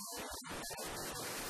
やった!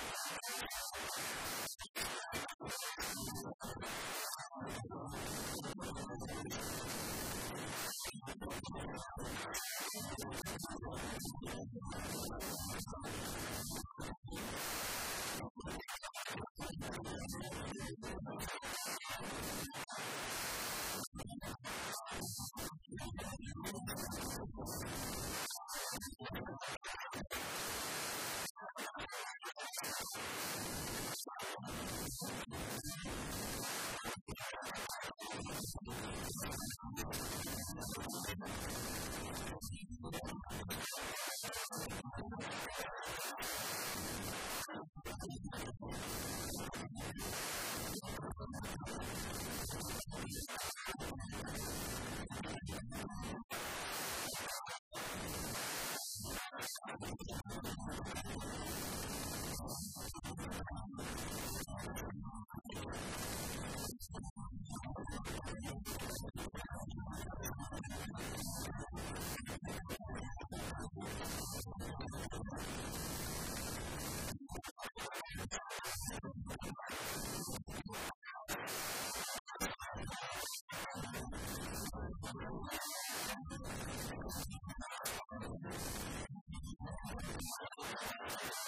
Thank you.